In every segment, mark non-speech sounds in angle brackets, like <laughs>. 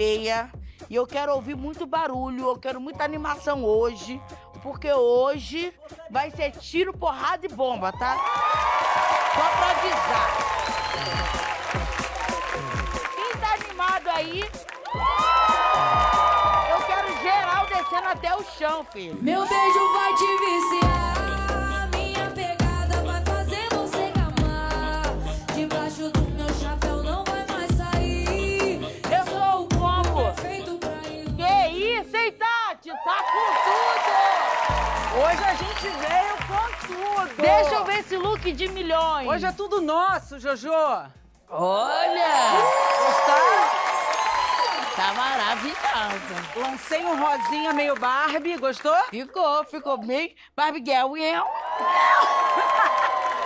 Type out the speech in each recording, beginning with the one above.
96 e eu quero ouvir muito barulho, eu quero muita animação hoje, porque hoje vai ser tiro, porrada e bomba, tá? Só pra avisar. Quem tá animado aí? Eu quero geral descendo até o chão, filho. Meu beijo vai te viciar. Look de milhões. Hoje é tudo nosso, Jojo. Olha! Gostar? Tá maravilhosa. Lancei um rosinha meio Barbie, gostou? Ficou, ficou bem. Barbie Girl, eu.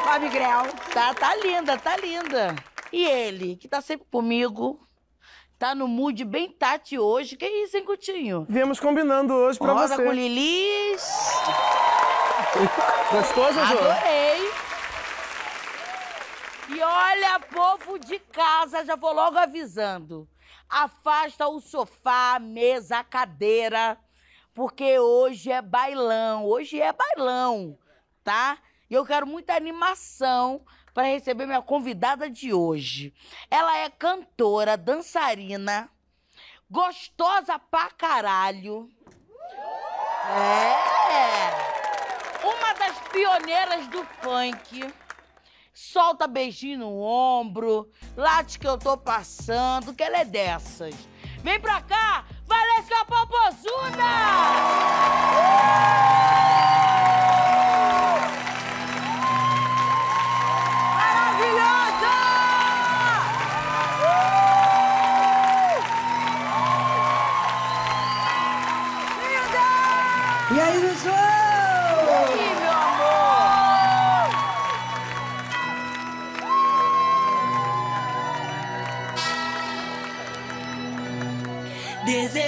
Barbie Grell. Tá, tá linda, tá linda. E ele, que tá sempre comigo, tá no mood bem Tati hoje. Que isso, hein, Coutinho? Viemos combinando hoje pra Rosa você. com Lilis. Gostou, Jojo? Adorei. E olha, povo de casa, já vou logo avisando. Afasta o sofá, a mesa, a cadeira, porque hoje é bailão. Hoje é bailão, tá? E eu quero muita animação para receber minha convidada de hoje. Ela é cantora, dançarina, gostosa pra caralho. É! Uma das pioneiras do funk. Solta beijinho no ombro, late que eu tô passando, que ela é dessas. Vem pra cá, Valesca Popozuda! Maravilhosa!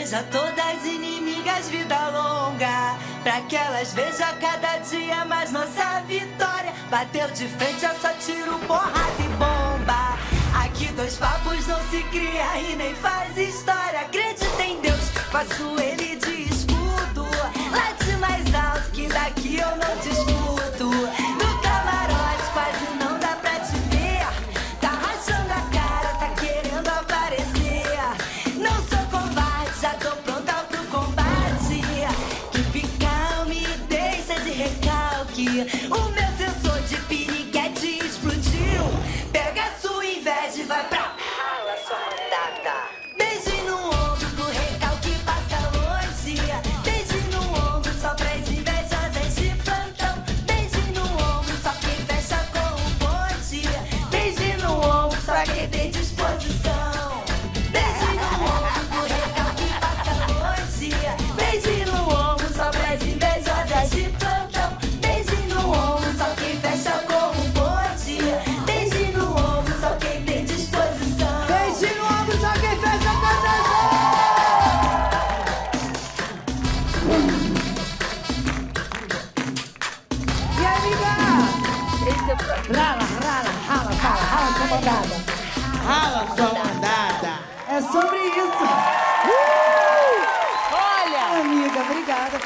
Deseja todas inimigas vida longa, pra que elas vejam cada dia mais nossa vitória. Bateu de frente, é só tiro, porrada e bomba. Aqui dois papos não se cria e nem faz história. Acredita em Deus, faço ele de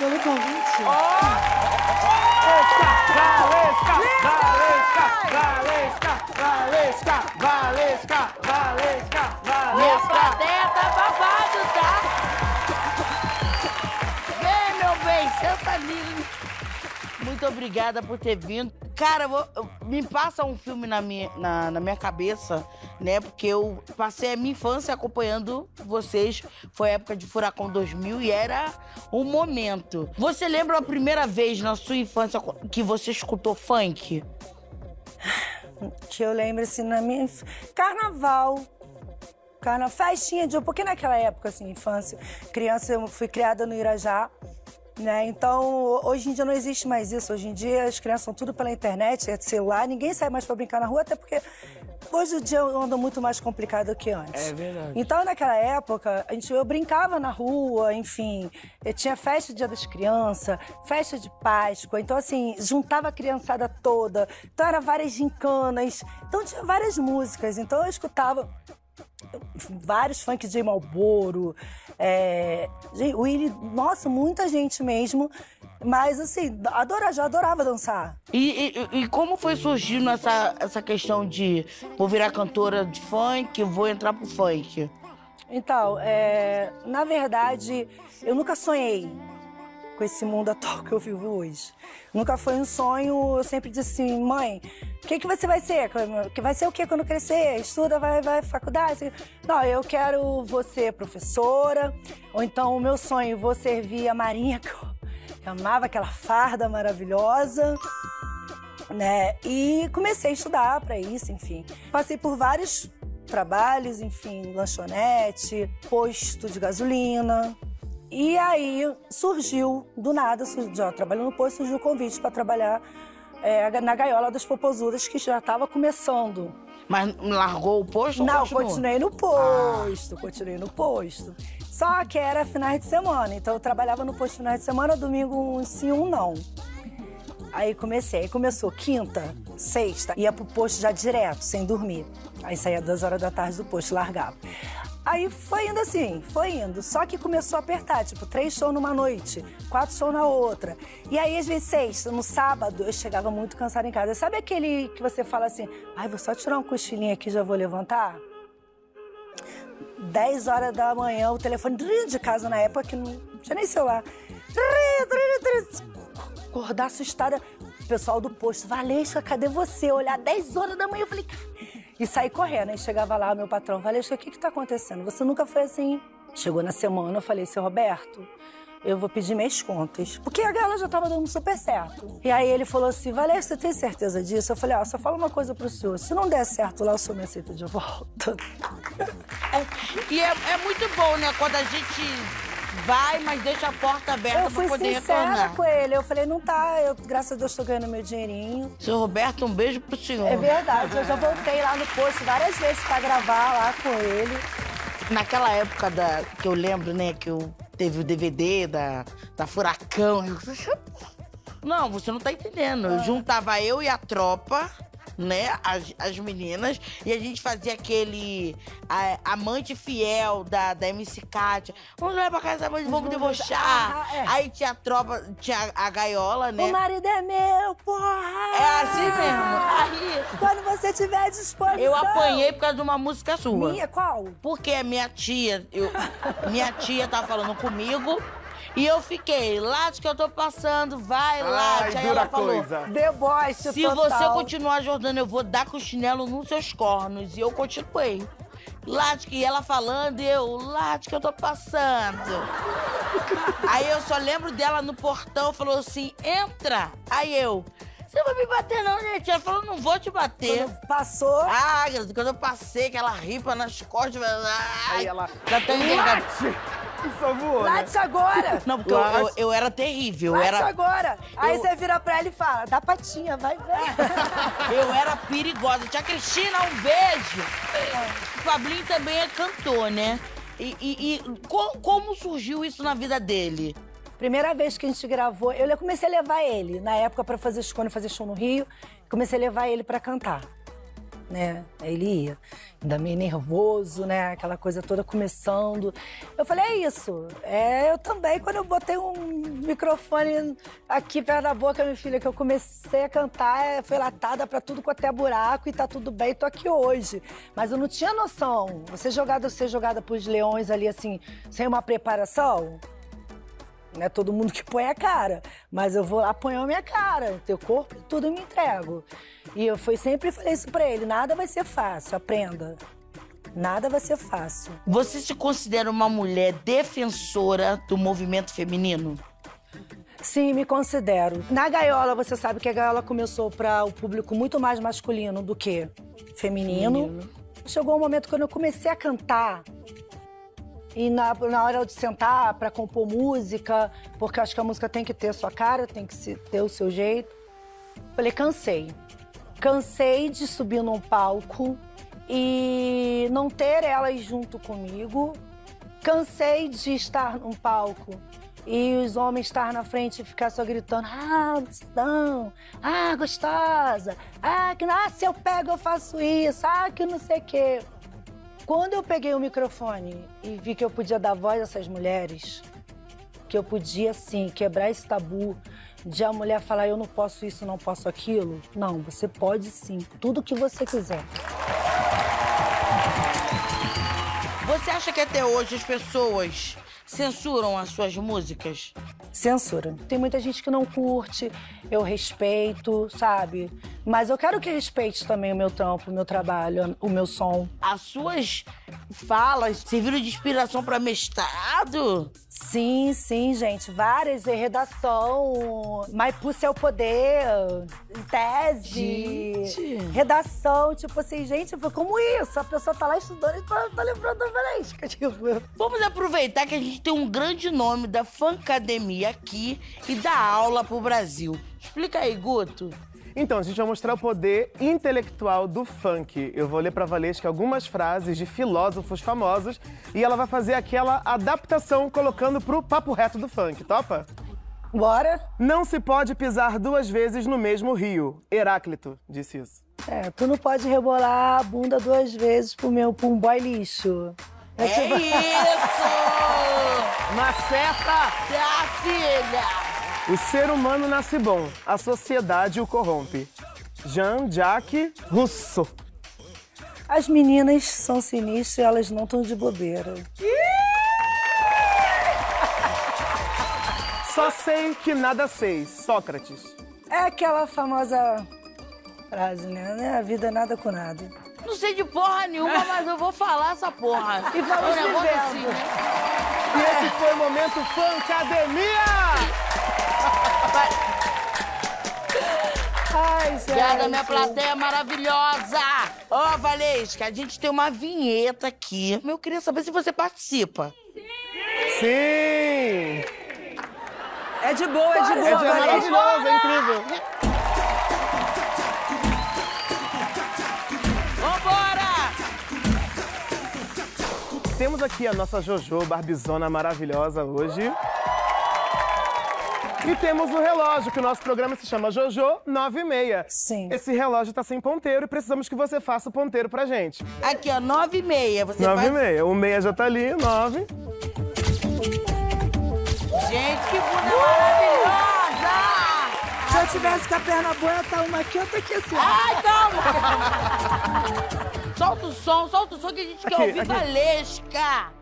pelo convite. Valesca, Valesca, Valesca, Valesca, Valesca, Valesca, Valesca. plateia tá babado, tá? Vem, meu bem, senta ali. Muito obrigada por ter vindo. Cara, me passa um filme na minha, na, na minha cabeça, né? Porque eu passei a minha infância acompanhando vocês. Foi a época de Furacão 2000 e era um momento. Você lembra a primeira vez na sua infância que você escutou funk? que eu lembro assim na minha carnaval carna festinha de porque naquela época assim infância criança eu fui criada no Irajá né então hoje em dia não existe mais isso hoje em dia as crianças são tudo pela internet é celular ninguém sai mais para brincar na rua até porque hoje o dia anda muito mais complicado que antes É verdade. então, naquela época, a gente, eu brincava na rua, enfim. Tinha festa de Dia das Crianças, festa de Páscoa. Então, assim, juntava a criançada toda. Então, era várias gincanas. Então, tinha várias músicas. Então, eu escutava vários funk de Malboro, é, Willy, nossa, muita gente mesmo. Mas, assim, adora, já adorava dançar. E, e- e como foi surgindo essa, essa questão de vou virar cantora de funk, vou entrar pro funk? Então, é, na verdade, eu nunca sonhei com esse mundo atual que eu vivo hoje. Nunca foi um sonho, eu sempre disse assim, mãe, o que, que você vai ser? Que vai ser o que quando crescer? Estuda, vai, vai faculdade? Não, eu quero você professora, ou então o meu sonho, vou servir a Marinha, que eu, amava aquela farda maravilhosa né? E comecei a estudar para isso, enfim. Passei por vários trabalhos, enfim, lanchonete, posto de gasolina. E aí surgiu, do nada, já trabalhando no posto, surgiu o convite para trabalhar é, na gaiola das popozudas, que já estava começando. Mas largou o posto Não, continuou? continuei no posto, continuei no posto. Só que era finais de semana, então eu trabalhava no posto finais de semana, domingo um sim, um não. Aí comecei, aí começou quinta, sexta, ia pro posto já direto, sem dormir. Aí saía duas horas da tarde do posto, largava. Aí foi indo assim, foi indo. Só que começou a apertar, tipo, três shows numa noite, quatro shows na outra. E aí, às vezes, sexta, no sábado, eu chegava muito cansada em casa. Sabe aquele que você fala assim, ai, vou só tirar um cochilinho aqui já vou levantar? 10 horas da manhã, o telefone de casa na época, que não tinha nem celular. Acordar assustada. O pessoal do posto, Valesca, cadê você? Olhar 10 horas da manhã, eu falei... E saí correndo. Aí chegava lá, meu patrão, Valesca, o que que tá acontecendo? Você nunca foi assim. Chegou na semana, eu falei, seu Roberto, eu vou pedir minhas contas. Porque a gala já tava dando super certo. E aí ele falou assim, Valesca, você tem certeza disso? Eu falei, ó, só fala uma coisa pro senhor. Se não der certo lá, o senhor me aceita de volta. <laughs> E é, é muito bom, né? Quando a gente vai, mas deixa a porta aberta Eu pra fui poder retornar. com ele. Eu falei, não tá, eu, graças a Deus, tô ganhando meu dinheirinho. Seu Roberto, um beijo pro senhor. É verdade, eu já voltei lá no posto várias vezes pra gravar lá com ele. Naquela época da, que eu lembro, né, que eu teve o DVD da, da Furacão. eu- <laughs> Não, você não tá entendendo. Ah. Eu juntava eu e a tropa, né, as, as meninas, e a gente fazia aquele a- amante fiel da, da MC Kátia. Vamos lá pra casa da mãe, vamos debochar. Ah, é. Aí tinha a tropa, tinha a gaiola, né? O marido é meu, porra! É assim mesmo. Aí Quando você tiver disposição. eu apanhei por causa de uma música sua. Minha, qual? Porque a minha tia, eu, minha tia tava falando comigo e eu fiquei, Late que eu tô passando, vai, Late. Aí ela falou, coisa. Deboche se total. você continuar jordando, eu vou dar com o chinelo nos seus cornos. E eu continuei. Late que ela falando e eu, Late que eu tô passando. <laughs> Aí eu só lembro dela no portão, falou assim, entra. Aí eu, você não vai me bater não, tia? Ela falou, não vou te bater. Quando passou. Ah, quando eu passei, aquela ripa nas costas, ai, Aí ela- já tá envergada. Por favor. Late agora! Não, porque eu, eu, eu era terrível, Late era, agora! Aí eu- você vira pra ela e fala, dá patinha, vai, vai. <laughs> eu era perigosa. Tia Cristina, um beijo. O Fablinho também é cantor, né? E, e- e co- como surgiu isso na vida dele? Primeira vez que a gente gravou, eu comecei a levar ele, na época, pra fazer, eu fazia show no Rio, comecei a levar ele pra cantar. Né? Aí ele ia. Ainda meio nervoso, né? Aquela coisa toda começando. Eu falei, é isso. É, eu também, quando eu botei um microfone aqui perto da boca, minha filha, que eu comecei a cantar, é, foi latada pra tudo quanto é buraco e tá tudo bem, tô aqui hoje. Mas eu não tinha noção. Você jogada, ser jogada pros leões ali, assim, sem uma preparação, não é todo mundo que põe a cara, mas eu vou lá a minha cara, teu corpo, tudo eu me entrego. E eu fui sempre falei isso pra ele, nada vai ser fácil, aprenda. Nada vai ser fácil. Você se considera uma mulher defensora do movimento feminino? Sim, me considero. Na gaiola, você sabe que a gaiola começou para o público muito mais masculino do que feminino. Chegou um momento quando eu comecei a cantar. E na, na hora de sentar para compor música, porque acho que a música tem que ter a sua cara, tem que se- ter o seu jeito. Falei, cansei. Cansei de subir num palco e não ter elas junto comigo. Cansei de estar num palco e os homens estar na frente e ficar só gritando: Ah, não, ah, gostosa, ah, que ah, se eu pego eu faço isso, ah, que não sei o quê. Quando eu peguei o microfone e vi que eu podia dar voz a essas mulheres, que eu podia, sim, quebrar esse tabu de a mulher falar eu não posso isso, não posso aquilo. Não, você pode sim, tudo que você quiser. Você acha que até hoje as pessoas censuram as suas músicas? Censura. Tem muita gente que não curte, eu respeito, sabe? Mas eu quero que respeite também o meu trampo, o meu trabalho, o meu som. As suas falas serviram de inspiração para mestrado? Sim, sim, gente. Várias. eh, Redação, Maipu Seu Poder, tese, Gente. redação. Tipo assim, gente, como isso? A pessoa tá lá estudando e tá, tá lembrando da Valesca. Tipo, Vamos aproveitar que a gente tem um grande nome da Fancademia aqui e dá aula pro Brasil. Explica aí, Guto. Então, a gente vai mostrar o poder intelectual do funk. Eu vou ler pra Valesca algumas frases de filósofos famosos e ela vai fazer aquela adaptação colocando pro papo reto do funk, topa? bora? Não se pode pisar duas vezes no mesmo rio. Heráclito disse isso. É, tu não pode rebolar a bunda duas vezes pro meu pra um boy lixo. É tipo- isso! <laughs> Maceta! Ah, filha! O ser humano nasce bom, a sociedade o corrompe. Jean-Jacques Rousseau. As meninas são sinistras e elas não estão de bobeira. <laughs> Só sei que nada sei, Sócrates. É aquela famosa frase, né? A vida é nada com nada. Não sei de porra nenhuma, mas eu vou falar essa porra. E vamos É um vivendo. assim, né? E esse foi o momento Fancademia! Ai, gente. Obrigada, minha plateia maravilhosa! Ó, Valesca, a gente tem uma vinheta aqui. Eu queria saber se você participa. Sim! É de boa, é de É, boa. é Valesca. maravilhoso, é incrível. Vambora! Temos aqui a nossa Jojo Barbizona maravilhosa hoje. E temos o relógio, que o nosso programa se chama Jojo 96. Sim. Esse relógio tá sem ponteiro e precisamos que você faça o ponteiro pra gente. Aqui, ó, nove e meia. Você 9 e vai... meia. O meia já tá ali, 9. Gente, que bunda maravilhosa! Se eu tivesse com a perna boa, tá uma aqui, outra aqui assim. Ai, calma! solta o som, solta o som que a gente quer Aqui, ouvir aqui. Valesca!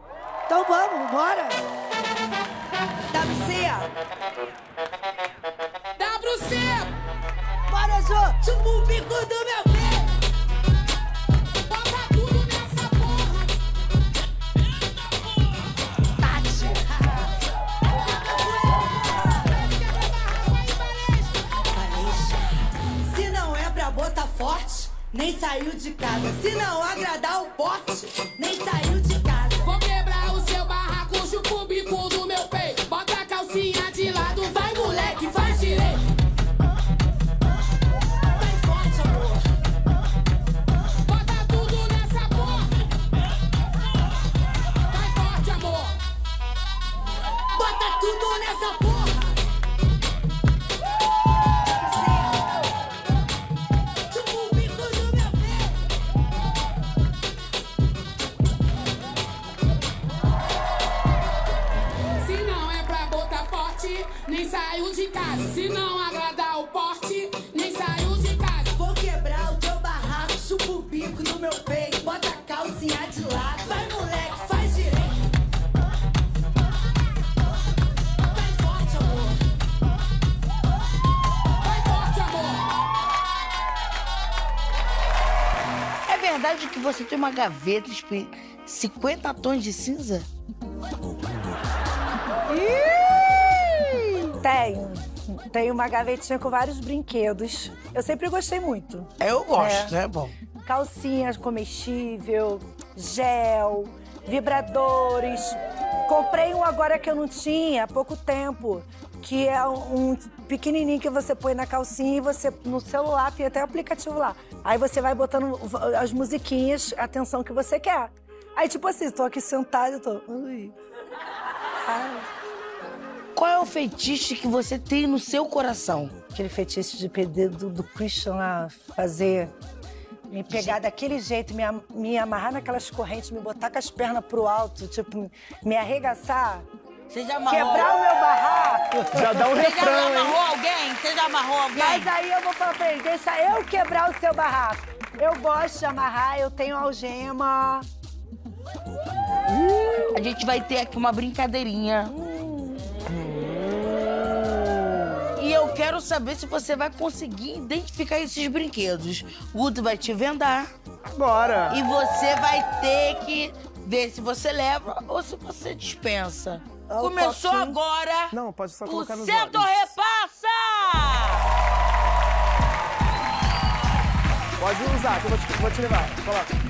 Então vamos, bora. WC, Jô. chupa o bico do meu pé. Bota tudo nessa porra. Tati. Se não é pra botar forte, nem saiu de casa. Se não agradar o porte, nem saiu de casa. Verdade que você tem uma gaveta de 50 tons de cinza? Tenho. Tenho uma gavetinha com vários brinquedos. Eu sempre gostei muito. Eu gosto, É. né? Bom. Calcinhas comestível, gel, vibradores. Comprei um agora que eu não tinha há pouco tempo, que é um pequenininho que você põe na calcinha e você no celular tem até aplicativo lá. Aí você vai botando as musiquinhas, a atenção que você quer. Aí tipo assim, tô aqui sentada, eu tô, ui. Ai. Qual é o feitiço que você tem no seu coração? Aquele fetiche de pedir do, do Christian lá fazer. Me pegar daquele jeito, me, me amarrar naquelas correntes, me botar com as pernas pro alto, tipo, me arregaçar, Você já amarrou? quebrar o meu barraco. Já dá um Você já refrão, hein? amarrou alguém? Você já amarrou alguém? Mas aí eu vou falar pra ele, deixa eu quebrar o seu barraco. Eu gosto de amarrar, eu tenho algema. A gente vai ter aqui uma brincadeirinha. E eu quero saber se você vai conseguir identificar esses brinquedos. O Guto vai te vendar Agora. e você vai ter que ver se você leva ou se você dispensa. O Começou agora Não, pode só colocar nos Centro. Repassa! Pode usar, que eu vou te, vou te levar. Coloca.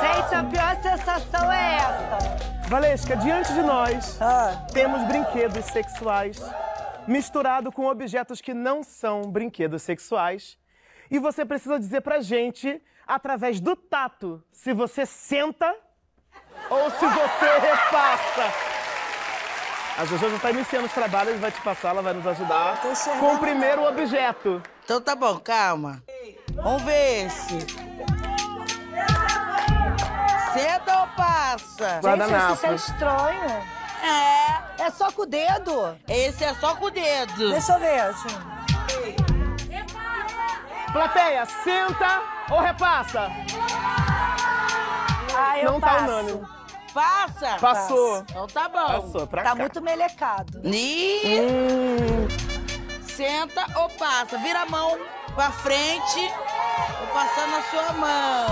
Gente, a pior sensação é essa. Valesca, diante de nós, Ah, temos brinquedos sexuais misturado com objetos que não são brinquedos sexuais. E você precisa dizer pra gente, através do tato, se você senta ou se você repassa. A Jojo já tá iniciando os trabalhos, vai te passar, ela vai nos ajudar com o primeiro objeto. Então tá bom, calma. Vamos ver esse. Senta ou passa? gente, isso é estranho. É, É só com o dedo. esse é só com o dedo. Deixa eu ver, gente. Plateia, senta ou repassa? Ah, eu Não tá passo. unânime. Passa? Passou. Então tá bom. Passou pra Tá cá. muito melecado. E Hum, senta ou passa. Vira a mão pra frente. Vou passar na sua mão.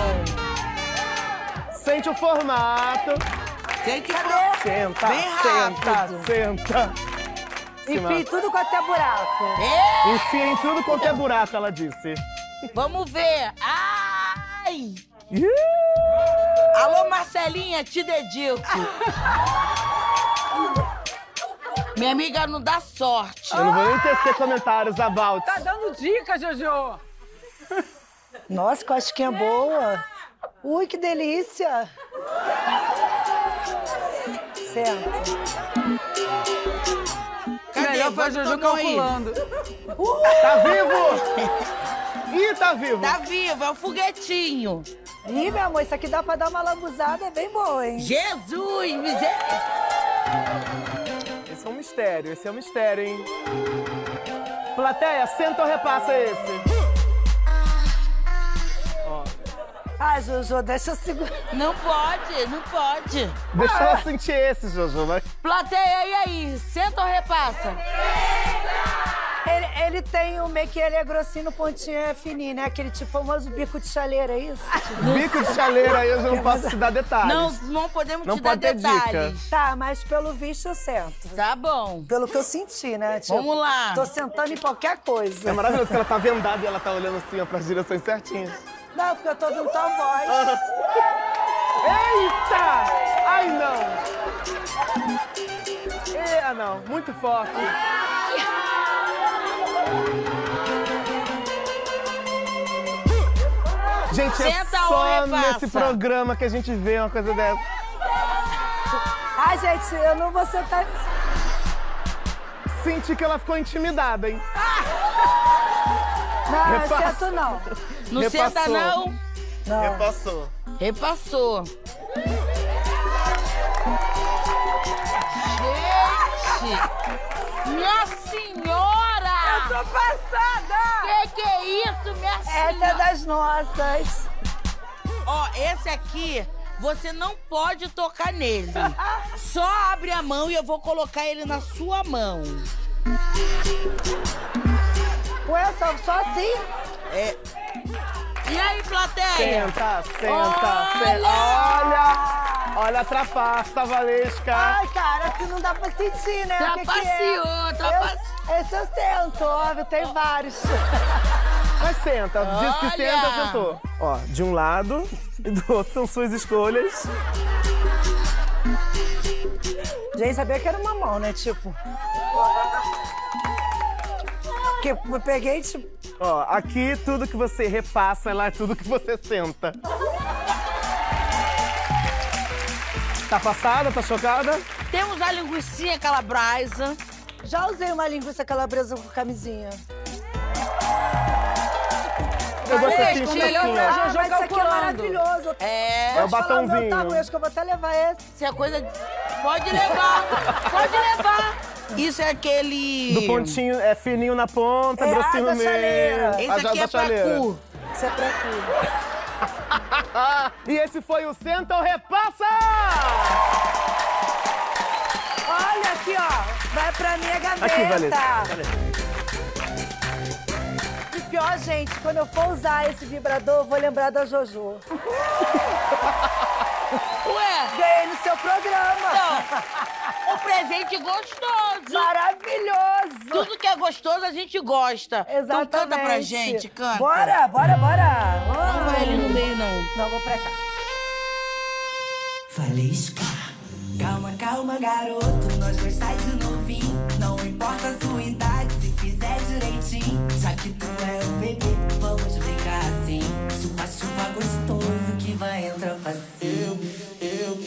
sente o formato. Sente Cadê? Senta, Bem senta, rápido. senta. Enfim, tudo com até buraco. É, Enfia em tudo quanto é buraco, ela disse. vamos ver. Ai! Ih, Alô, Marcelinha, te dedico. Minha amiga não dá sorte. Eu não vou nem tecer comentários about. Tá dando dica, Jojo. Nossa, que casquinha boa. Ui, que delícia. Certo. Cadê? Melhor pra Bota Jojo calculando. Tá vivo? Ih, tá vivo. Tá vivo, é o foguetinho. Ih, meu amor, isso aqui dá pra dar uma lambuzada bem boa, hein? Jesus, miséria. Esse é um mistério, esse é um mistério, hein? Plateia, senta ou repassa esse? Ah, Jojo, deixa eu segurar. Não pode, não pode. Deixa ela sentir esse, Jojo, vai. Plateia, e aí? Senta ou repassa? Ele, ele tem um meio que ele é grossinho, no pontinho é fininho, né? Aquele tipo famoso bico de chaleira, é isso? Bico de chaleira aí eu já não posso te dar detalhes. Não, não podemos Não te dar pode dica. detalhes. Tá, mas pelo visto eu sento. Tá bom. Pelo que eu senti, né? Tipo, Vamos lá. Tô sentando em qualquer É coisa. maravilhoso que ela tá vendada e ela tá olhando assim, ó, pras direções certinhas. Não, porque eu tô ouvindo tua voz. Eita! Ai, não! É, não, muito forte. Gente, é Senta ou só nesse programa que a gente vê uma coisa dessa. Ai, gente, eu não vou sentar. Senti que ela ficou intimidada, hein? Não, eu Repassa. sento não. Não Repassou. senta, não? Não. Repassou. Repassou. Gente! tô passada! Que que é isso, minha Essa é das nossas. Ó, esse aqui, você não pode tocar nele. <laughs> Só abre a mão e eu vou colocar ele na sua mão. Ué, só, só assim? É. E aí, plateia? Senta, senta, Olha! senta. Olha! Olha a trapaça, Valesca. Ai, cara, assim não dá pra sentir, né? Trapaceou, é? trapaceou. Esse eu sento, óbvio, tem vários. <laughs> Mas senta, diz que senta, sentou. Ó, de um lado e do outro são suas escolhas. Gente, sabia que era uma mão, né? Tipo. Que eu peguei, tipo. Ó, aqui tudo que você repassa, lá é tudo que você senta. Tá passada? Tá chocada? Temos a linguiça calabrasa. Já usei uma linguiça calabresa com camisinha. Eu assim, o fica melhor assim, Ah, já mas isso aqui é maravilhoso. É. É o Vou batonzinho. tamanho, acho que eu vou até levar esse. Isso é coisa. de- Pode levar, pode levar. Isso é aquele. Do pontinho, é fininho na ponta, É grossinho no meio. Esse A aqui asa é pra cu. Isso é pra tu. <laughs> E esse foi o Senta ou Repassa! Olha aqui, ó. Vai pra minha gaveta. Aqui. E pior, gente, quando eu for usar esse vibrador, eu vou lembrar da Jojo. <laughs> Ué, Ganhei no seu programa. um presente gostoso. Maravilhoso. Tudo que é gostoso a gente gosta. Exatamente. Então canta pra gente, canta. Bora, bora, bora. Não vai ali no meio, não. Não, vou pra cá. Valesca. Calma, calma, garoto. Já que tu é um bebê, vamos brincar assim. Chupa, chupa gostoso que vai entrar facinho. Eu,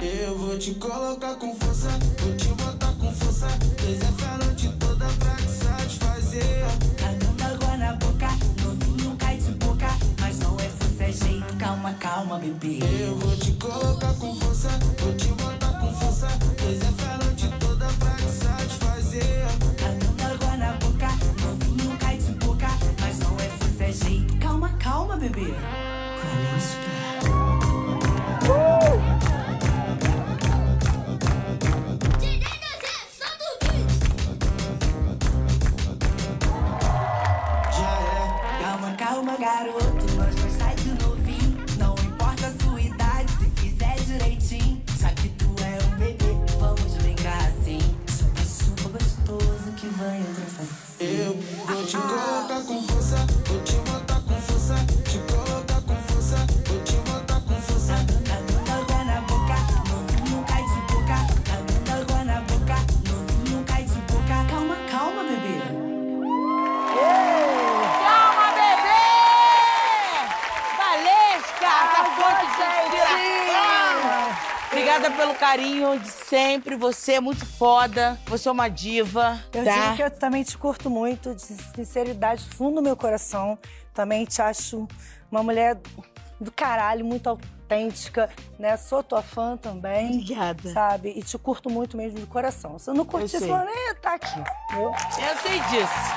eu vou te colocar com força, vou te botar com força. Desenha a noite toda pra te satisfazer. Cagando água na boca, novinho cai de boca. Mas não é força, é jeito. Calma, calma, bebê. Eu vou te colocar com força, vou te botar com força. Carinho de sempre. Você é muito foda. Você é uma diva. Eu tá? digo que eu também te curto muito, de sinceridade, fundo do meu coração. Também te acho uma mulher do caralho, muito autêntica, né? Sou tua fã também. Obrigada. Sabe? E te curto muito mesmo de coração. Se eu não curtisse, eu nem ia estar aqui. Viu? Eu sei disso.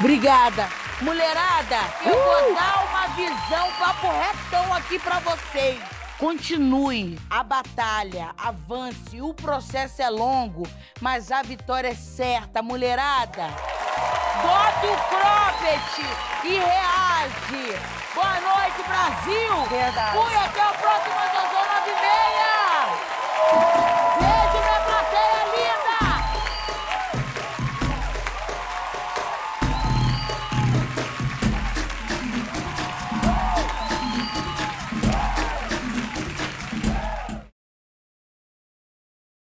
Obrigada. Mulherada, eu vou dar uma visão papo retão aqui pra vocês. Continue a batalha, avance, o processo é longo, mas a vitória é certa, mulherada. Bota o cropped e reage. Boa noite, Brasil. Verdade. Fui até o próximo Dodô 96.